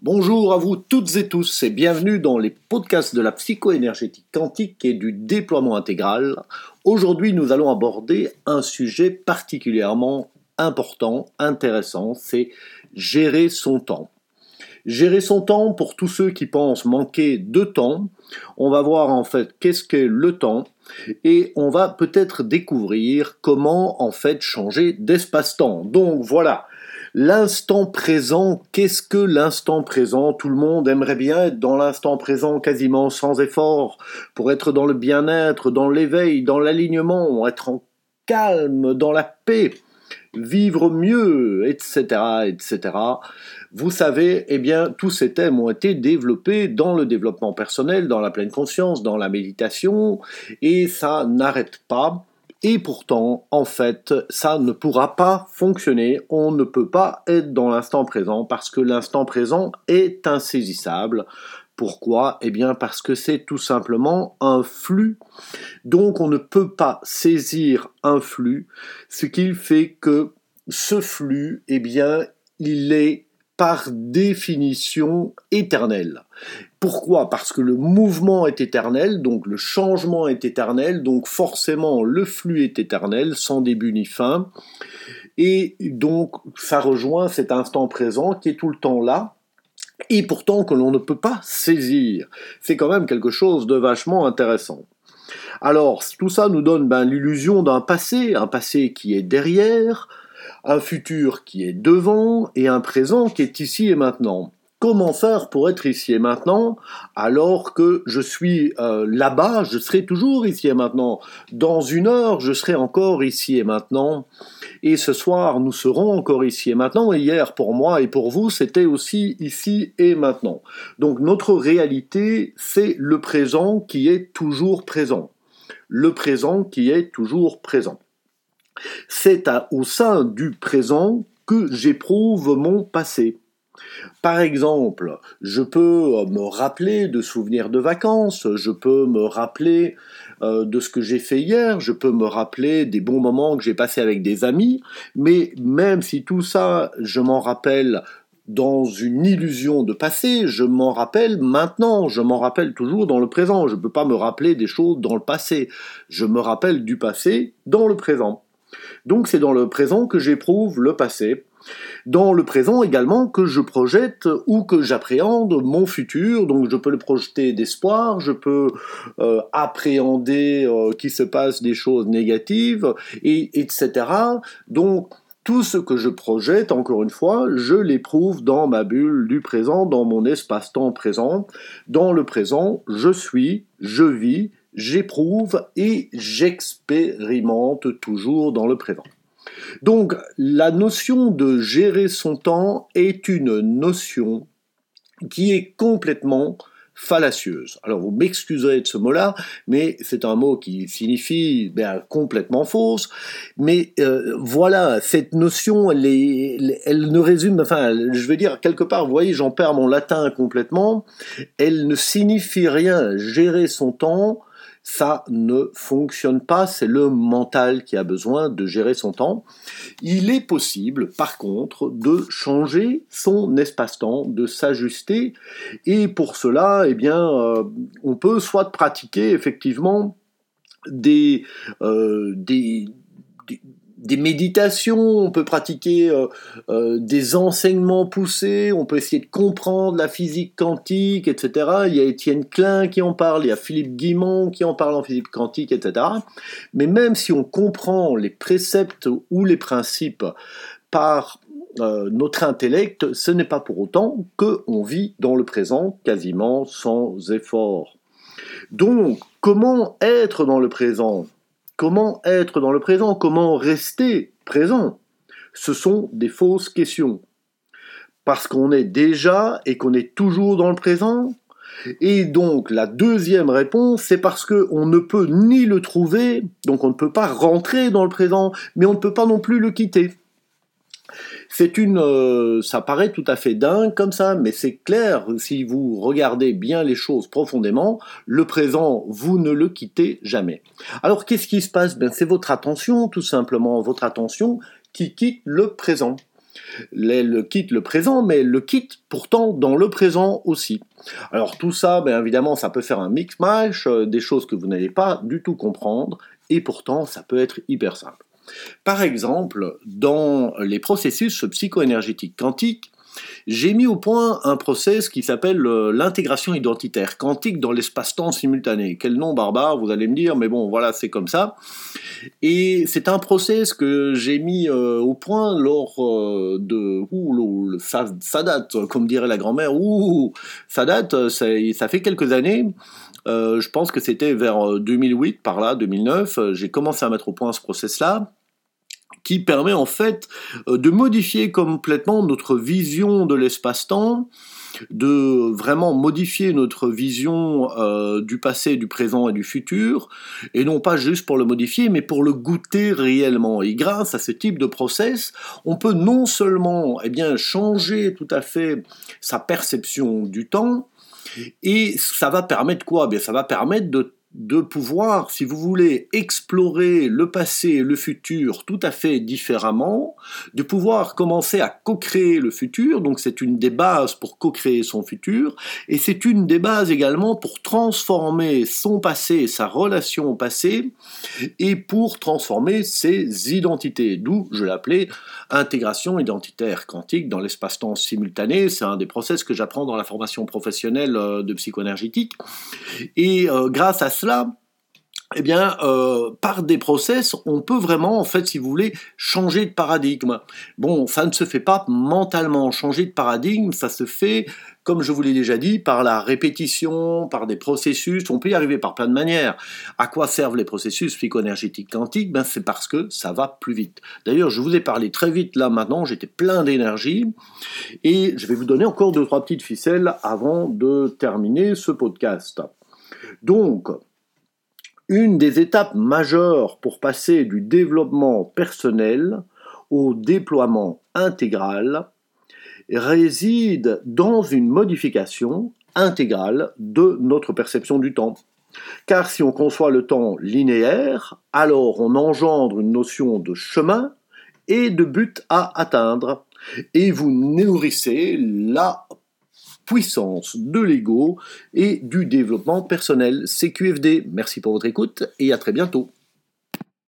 Bonjour à vous toutes et tous et bienvenue dans les podcasts de la psycho-énergétique quantique et du déploiement intégral. Aujourd'hui, nous allons aborder un sujet particulièrement important, intéressant, c'est gérer son temps. Gérer son temps pour tous ceux qui pensent manquer de temps. On va voir en fait qu'est-ce qu'est le temps et on va peut-être découvrir comment en fait changer d'espace-temps. Donc voilà, L'instant présent, qu'est-ce que l'instant présent? Tout le monde aimerait bien être dans l'instant présent quasiment sans effort, pour être dans le bien-être, dans l'éveil, dans l'alignement, être en calme, dans la paix, vivre mieux, etc., etc. Vous savez, eh bien, tous ces thèmes ont été développés dans le développement personnel, dans la pleine conscience, dans la méditation, et ça n'arrête pas. Et pourtant, en fait, ça ne pourra pas fonctionner. On ne peut pas être dans l'instant présent parce que l'instant présent est insaisissable. Pourquoi? Eh bien parce que c'est tout simplement un flux. Donc on ne peut pas saisir un flux, ce qui fait que ce flux, eh bien, il est par définition éternel. Pourquoi? Parce que le mouvement est éternel, donc le changement est éternel, donc forcément le flux est éternel, sans début ni fin. Et donc ça rejoint cet instant présent qui est tout le temps là, et pourtant que l'on ne peut pas saisir. C'est quand même quelque chose de vachement intéressant. Alors, tout ça nous donne ben, l'illusion d'un passé, un passé qui est derrière, un futur qui est devant et un présent qui est ici et maintenant. Comment faire pour être ici et maintenant alors que je suis euh, là-bas, je serai toujours ici et maintenant. Dans une heure, je serai encore ici et maintenant. Et ce soir, nous serons encore ici et maintenant. Et hier, pour moi et pour vous, c'était aussi ici et maintenant. Donc notre réalité, c'est le présent qui est toujours présent. Le présent qui est toujours présent. C'est au sein du présent que j'éprouve mon passé. Par exemple, je peux me rappeler de souvenirs de vacances, je peux me rappeler euh, de ce que j'ai fait hier, je peux me rappeler des bons moments que j'ai passés avec des amis, mais même si tout ça, je m'en rappelle dans une illusion de passé, je m'en rappelle maintenant, je m'en rappelle toujours dans le présent, je ne peux pas me rappeler des choses dans le passé, je me rappelle du passé dans le présent. Donc c'est dans le présent que j'éprouve le passé, dans le présent également que je projette ou que j'appréhende mon futur, donc je peux le projeter d'espoir, je peux euh, appréhender euh, qu'il se passe des choses négatives, et, etc. Donc tout ce que je projette, encore une fois, je l'éprouve dans ma bulle du présent, dans mon espace-temps présent. Dans le présent, je suis, je vis, j'éprouve et j'expérimente toujours dans le présent. Donc la notion de gérer son temps est une notion qui est complètement fallacieuse. Alors vous m'excuserez de ce mot-là, mais c'est un mot qui signifie ben, complètement fausse. Mais euh, voilà, cette notion, elle, elle ne résume, enfin, je veux dire quelque part, vous voyez, j'en perds mon latin complètement. Elle ne signifie rien. Gérer son temps, ça ne fonctionne pas, c'est le mental qui a besoin de gérer son temps. Il est possible, par contre, de changer son espace-temps, de s'ajuster, et pour cela, eh bien, euh, on peut soit pratiquer effectivement des, euh, des des méditations, on peut pratiquer euh, euh, des enseignements poussés, on peut essayer de comprendre la physique quantique, etc. Il y a Étienne Klein qui en parle, il y a Philippe Guimont qui en parle en physique quantique, etc. Mais même si on comprend les préceptes ou les principes par euh, notre intellect, ce n'est pas pour autant qu'on vit dans le présent quasiment sans effort. Donc, comment être dans le présent? Comment être dans le présent? Comment rester présent? Ce sont des fausses questions. Parce qu'on est déjà et qu'on est toujours dans le présent? Et donc la deuxième réponse, c'est parce qu'on ne peut ni le trouver, donc on ne peut pas rentrer dans le présent, mais on ne peut pas non plus le quitter. C'est une, euh, ça paraît tout à fait dingue comme ça, mais c'est clair si vous regardez bien les choses profondément, le présent, vous ne le quittez jamais. Alors qu'est-ce qui se passe? Ben c'est votre attention, tout simplement, votre attention qui quitte le présent. Elle quitte le présent, mais elle le quitte pourtant dans le présent aussi. Alors tout ça, bien évidemment, ça peut faire un mix-mash, euh, des choses que vous n'allez pas du tout comprendre, et pourtant ça peut être hyper simple. Par exemple, dans les processus psychoénergétiques quantiques, j'ai mis au point un process qui s'appelle euh, l'intégration identitaire quantique dans l'espace-temps simultané. Quel nom barbare, vous allez me dire, mais bon, voilà, c'est comme ça. Et c'est un process que j'ai mis euh, au point lors euh, de... Ouh, ça, date, comme dirait la grand-mère, ouh, ça date, ça fait quelques années. je pense que c'était vers 2008, par là, 2009, j'ai commencé à mettre au point ce process-là qui permet en fait euh, de modifier complètement notre vision de l'espace-temps, de vraiment modifier notre vision euh, du passé, du présent et du futur, et non pas juste pour le modifier, mais pour le goûter réellement. Et grâce à ce type de process, on peut non seulement eh bien, changer tout à fait sa perception du temps, et ça va permettre quoi? Eh bien, Ça va permettre de de pouvoir, si vous voulez, explorer le passé et le futur tout à fait différemment, de pouvoir commencer à co-créer le futur, donc c'est une des bases pour co-créer son futur, et c'est une des bases également pour transformer son passé, sa relation au passé, et pour transformer ses identités, d'où je l'appelais intégration identitaire quantique dans l'espace-temps simultané, c'est un des process que j'apprends dans la formation professionnelle euh, de psychoénergétique, et euh, grâce à cela, eh bien, euh, par des process, on peut vraiment, en fait, si vous voulez, changer de paradigme. Bon, ça ne se fait pas mentalement. Changer de paradigme, ça se fait, comme je vous l'ai déjà dit, par la répétition, par des processus. On peut y arriver par plein de manières. À quoi servent les processus psychoénergétiques quantiques? Ben, C'est parce que ça va plus vite. D'ailleurs, je vous ai parlé très vite là maintenant, j'étais plein d'énergie. Et je vais vous donner encore deux, trois petites ficelles avant de terminer ce podcast. Donc, une des étapes majeures pour passer du développement personnel au déploiement intégral réside dans une modification intégrale de notre perception du temps. Car si on conçoit le temps linéaire, alors on engendre une notion de chemin et de but à atteindre, et vous nourrissez la puissance de l'ego et du développement personnel. CQFD, merci pour votre écoute et à très bientôt.